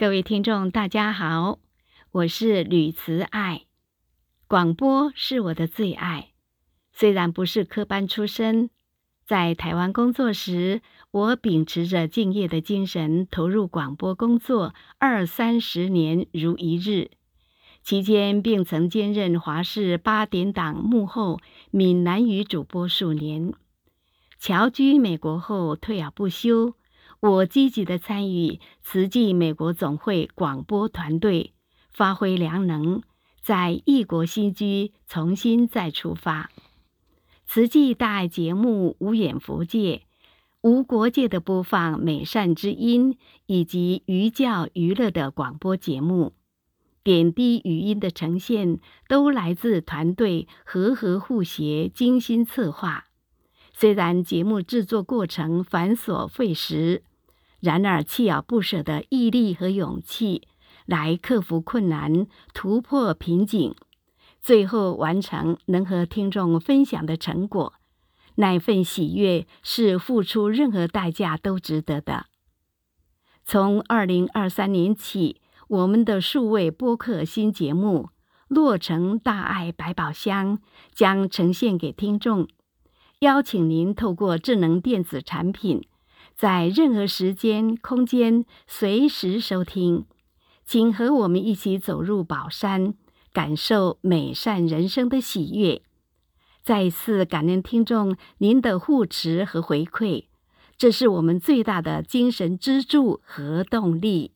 各位听众，大家好，我是吕慈爱。广播是我的最爱，虽然不是科班出身，在台湾工作时，我秉持着敬业的精神，投入广播工作二三十年如一日。期间，并曾兼任华视八点档幕后闽南语主播数年。侨居美国后，退而不休。我积极地参与慈济美国总会广播团队，发挥良能，在异国新居重新再出发。慈济大爱节目无远弗届，无国界的播放美善之音以及寓教于乐的广播节目，点滴语音的呈现都来自团队和和互协、精心策划。虽然节目制作过程繁琐费时，然而，锲而不舍的毅力和勇气，来克服困难、突破瓶颈，最后完成能和听众分享的成果，那份喜悦是付出任何代价都值得的。从二零二三年起，我们的数位播客新节目《洛城大爱百宝箱》将呈现给听众，邀请您透过智能电子产品。在任何时间、空间，随时收听，请和我们一起走入宝山，感受美善人生的喜悦。再一次感恩听众您的护持和回馈，这是我们最大的精神支柱和动力。